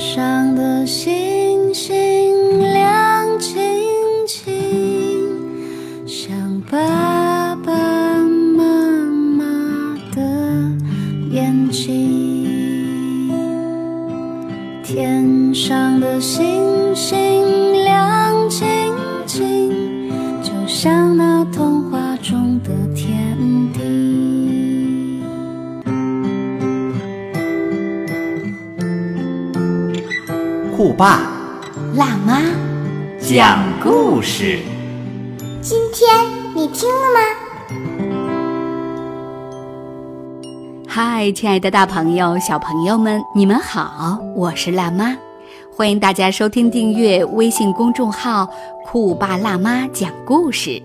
上的星酷爸辣妈讲故事，今天你听了吗？嗨，亲爱的大朋友、小朋友们，你们好，我是辣妈，欢迎大家收听、订阅微信公众号“酷爸辣妈讲故事”。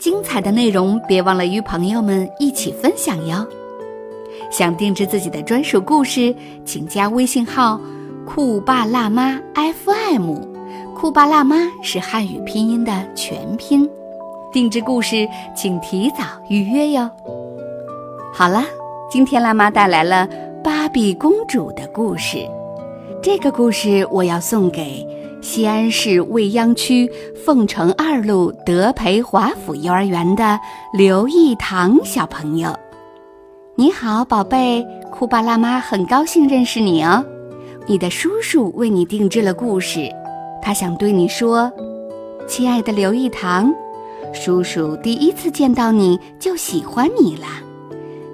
精彩的内容别忘了与朋友们一起分享哟。想定制自己的专属故事，请加微信号“酷爸辣妈 FM”。酷爸辣妈是汉语拼音的全拼，定制故事请提早预约哟。好了，今天辣妈带来了芭比公主的故事。这个故事我要送给西安市未央区凤城二路德培华府幼儿园的刘义堂小朋友。你好，宝贝，酷爸辣妈很高兴认识你哦。你的叔叔为你定制了故事，他想对你说：“亲爱的刘一堂，叔叔第一次见到你就喜欢你了。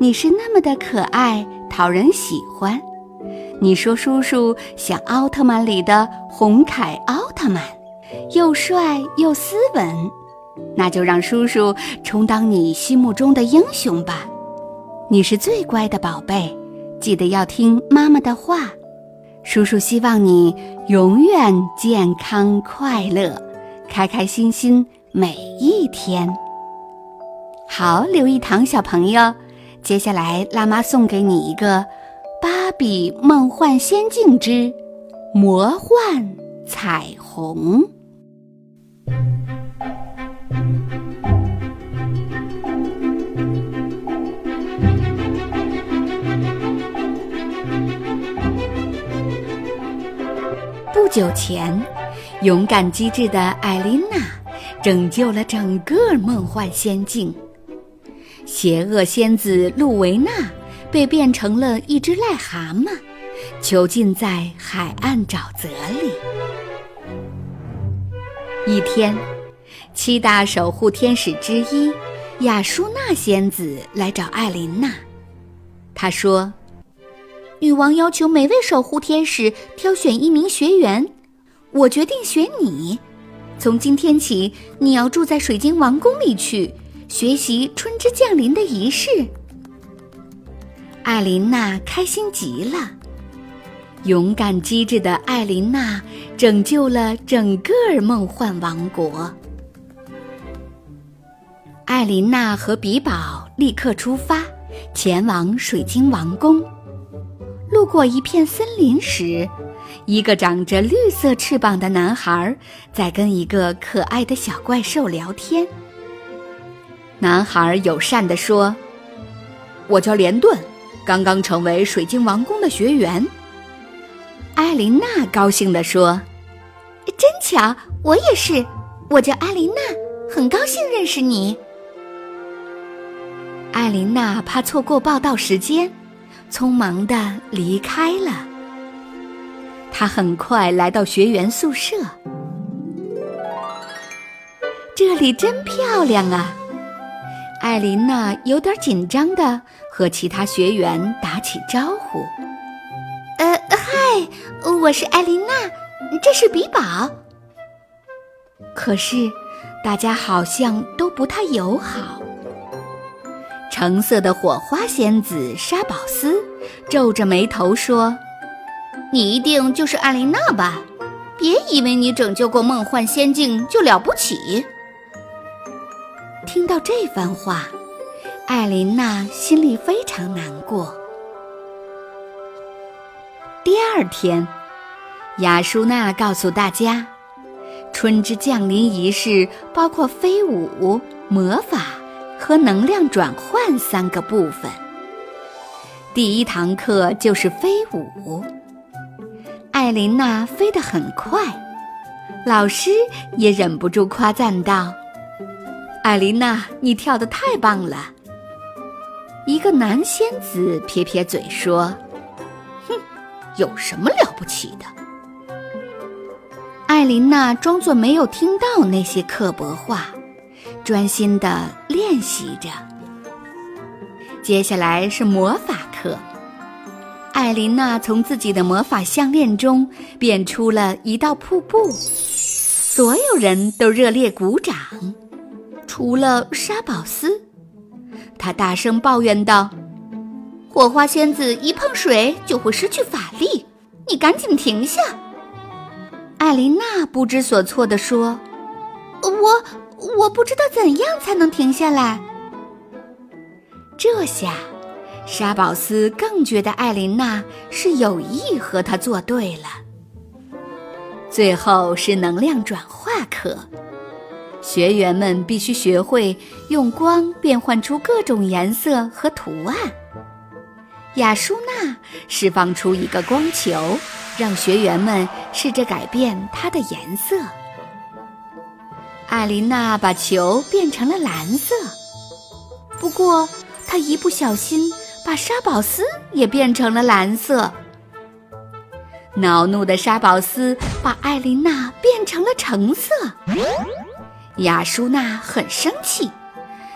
你是那么的可爱，讨人喜欢。你说叔叔像奥特曼里的红凯奥特曼，又帅又斯文，那就让叔叔充当你心目中的英雄吧。你是最乖的宝贝，记得要听妈妈的话。叔叔希望你永远健康快乐，开开心心每一天。好，刘一堂小朋友，接下来辣妈送给你一个《芭比梦幻仙境之魔幻彩虹》。不久前，勇敢机智的艾琳娜拯救了整个梦幻仙境。邪恶仙子露维娜被变成了一只癞蛤蟆，囚禁在海岸沼泽里。一天，七大守护天使之一雅舒娜仙子来找艾琳娜，她说。女王要求每位守护天使挑选一名学员，我决定选你。从今天起，你要住在水晶王宫里去学习春之降临的仪式。艾琳娜开心极了，勇敢机智的艾琳娜拯救了整个梦幻王国。艾琳娜和比宝立刻出发，前往水晶王宫。路过一片森林时，一个长着绿色翅膀的男孩在跟一个可爱的小怪兽聊天。男孩友善地说：“我叫连顿，刚刚成为水晶王宫的学员。”艾琳娜高兴地说：“真巧，我也是，我叫艾琳娜，很高兴认识你。”艾琳娜怕错过报道时间。匆忙地离开了。他很快来到学员宿舍，这里真漂亮啊！艾琳娜有点紧张的和其他学员打起招呼：“呃，嗨，我是艾琳娜，这是比宝。”可是，大家好像都不太友好。橙色的火花仙子沙宝斯皱着眉头说：“你一定就是艾琳娜吧？别以为你拯救过梦幻仙境就了不起。”听到这番话，艾琳娜心里非常难过。第二天，雅舒娜告诉大家，春之降临仪式包括飞舞、魔法。和能量转换三个部分。第一堂课就是飞舞。艾琳娜飞得很快，老师也忍不住夸赞道：“艾琳娜，你跳得太棒了。”一个男仙子撇撇嘴说：“哼，有什么了不起的？”艾琳娜装作没有听到那些刻薄话，专心地练习着。接下来是魔法课。艾琳娜从自己的魔法项链中变出了一道瀑布，所有人都热烈鼓掌，除了沙宝斯。他大声抱怨道：“火花仙子一碰水就会失去法力，你赶紧停下！”艾琳娜不知所措地说：“我我不知道怎样才能停下来。”这下，沙宝斯更觉得艾琳娜是有意和他作对了。最后是能量转化课。学员们必须学会用光变换出各种颜色和图案。雅舒娜释放出一个光球，让学员们试着改变它的颜色。艾琳娜把球变成了蓝色，不过她一不小心把沙宝斯也变成了蓝色。恼怒的沙宝斯把艾琳娜变成了橙色。雅舒娜很生气，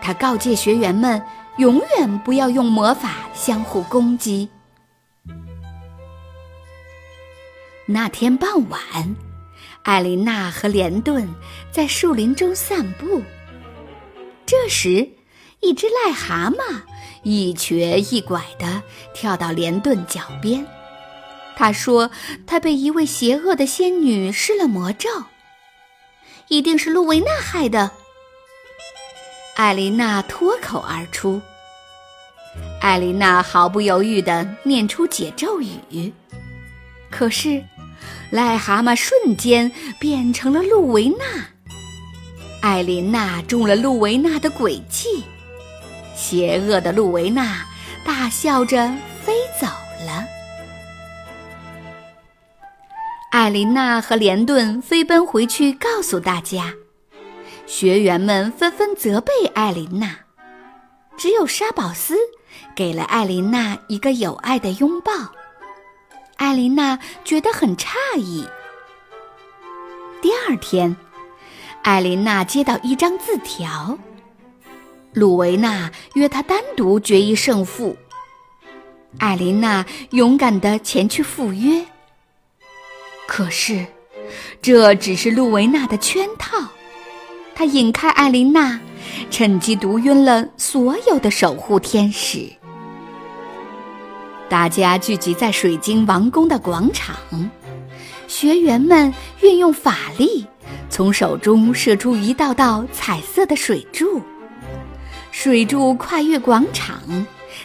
她告诫学员们永远不要用魔法相互攻击。那天傍晚，艾琳娜和连顿在树林中散步。这时，一只癞蛤蟆一瘸一拐地跳到连顿脚边。他说：“他被一位邪恶的仙女施了魔咒。”一定是露维娜害的。艾琳娜脱口而出。艾琳娜毫不犹豫地念出解咒语，可是，癞蛤蟆瞬间变成了露维娜。艾琳娜中了露维娜的诡计，邪恶的露维娜大笑着飞走了。艾琳娜和连顿飞奔回去，告诉大家。学员们纷纷责备艾琳娜，只有沙宝斯给了艾琳娜一个有爱的拥抱。艾琳娜觉得很诧异。第二天，艾琳娜接到一张字条，鲁维娜约她单独决一胜负。艾琳娜勇敢地前去赴约。可是，这只是鲁维娜的圈套。他引开艾琳娜，趁机毒晕了所有的守护天使。大家聚集在水晶王宫的广场，学员们运用法力，从手中射出一道道彩色的水柱。水柱跨越广场，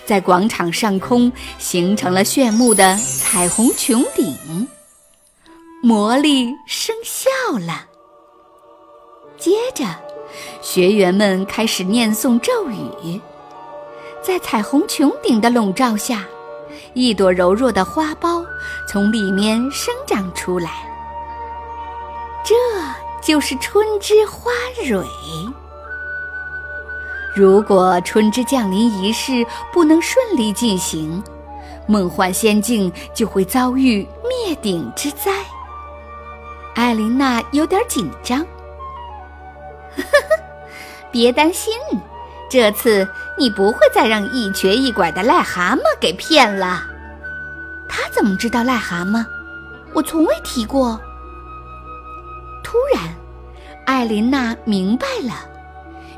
在广场上空形成了炫目的彩虹穹顶。魔力生效了。接着，学员们开始念诵咒语，在彩虹穹顶的笼罩下，一朵柔弱的花苞从里面生长出来。这就是春之花蕊。如果春之降临仪式不能顺利进行，梦幻仙境就会遭遇灭顶之灾。艾琳娜有点紧张，别担心，这次你不会再让一瘸一拐的癞蛤蟆给骗了。他怎么知道癞蛤蟆？我从未提过。突然，艾琳娜明白了，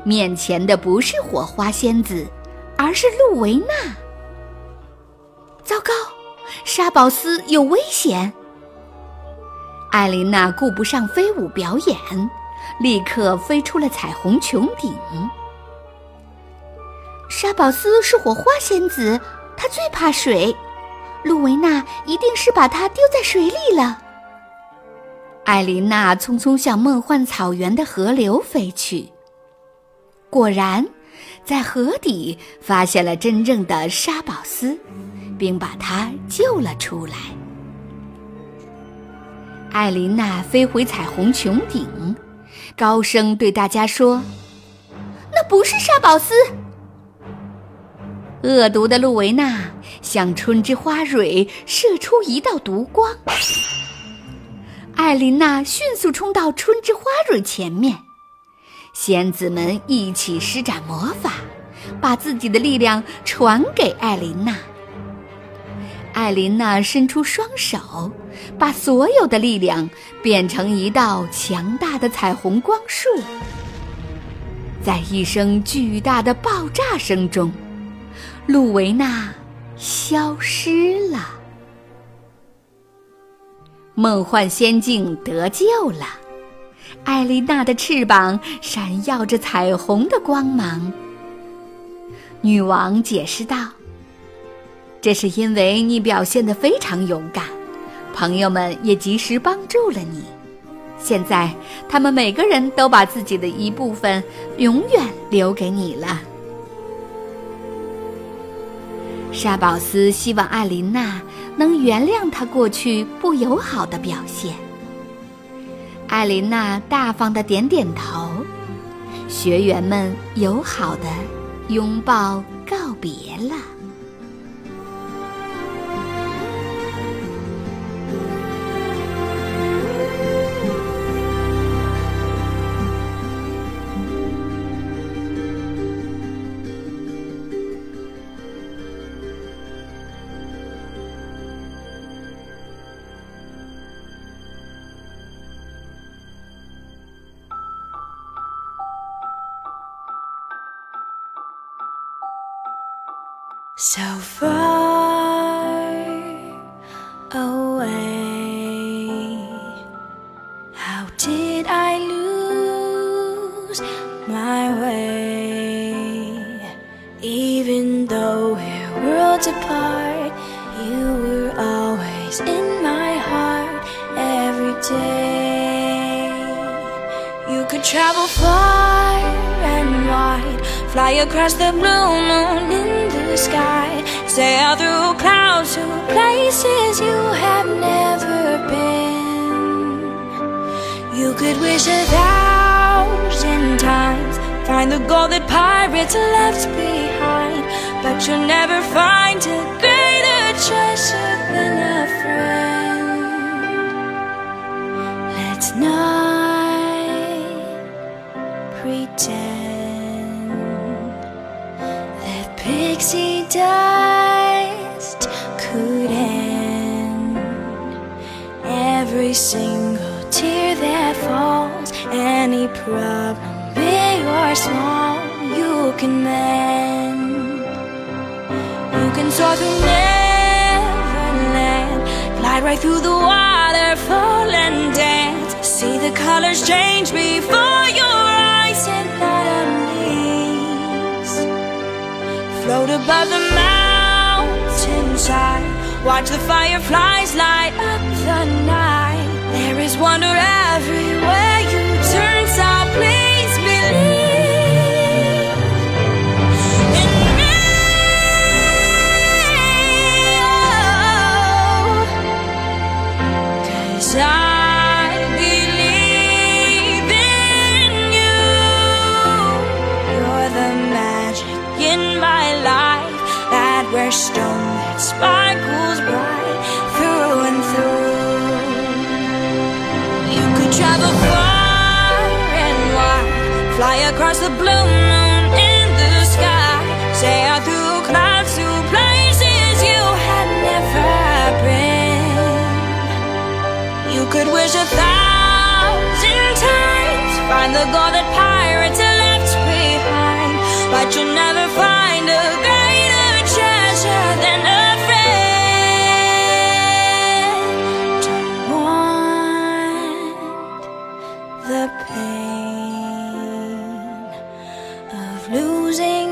面前的不是火花仙子，而是露维娜。糟糕，沙宝斯有危险！艾琳娜顾不上飞舞表演，立刻飞出了彩虹穹顶。沙宝斯是火花仙子，她最怕水。露维娜一定是把它丢在水里了。艾琳娜匆匆向梦幻草原的河流飞去，果然，在河底发现了真正的沙宝斯，并把它救了出来。艾琳娜飞回彩虹穹顶，高声对大家说：“那不是沙宝斯。”恶毒的露维娜向春之花蕊射出一道毒光，艾琳娜迅速冲到春之花蕊前面，仙子们一起施展魔法，把自己的力量传给艾琳娜。艾琳娜伸出双手，把所有的力量变成一道强大的彩虹光束，在一声巨大的爆炸声中。露维娜消失了，梦幻仙境得救了，艾丽娜的翅膀闪耀着彩虹的光芒。女王解释道：“这是因为你表现得非常勇敢，朋友们也及时帮助了你。现在，他们每个人都把自己的一部分永远留给你了。”沙宝斯希望艾琳娜能原谅他过去不友好的表现。艾琳娜大方的点点头，学员们友好的拥抱告别了。So far away. How did I lose my way? Even though we're worlds apart, you were always in my heart every day. You could travel far and wide, fly across the blue moon sky, sail through clouds to places you have never been. You could wish a thousand times, find the gold that pirates left behind, but you'll never find a Can soar through Neverland, glide right through the waterfall and dance. See the colors change before your eyes and not unleashed. Float above the mountainside, watch the fireflies light up the night. There is wonder everywhere across the blue moon in the sky, sail through clouds to places you had never been. You could wish a thousand times, find the gold that losing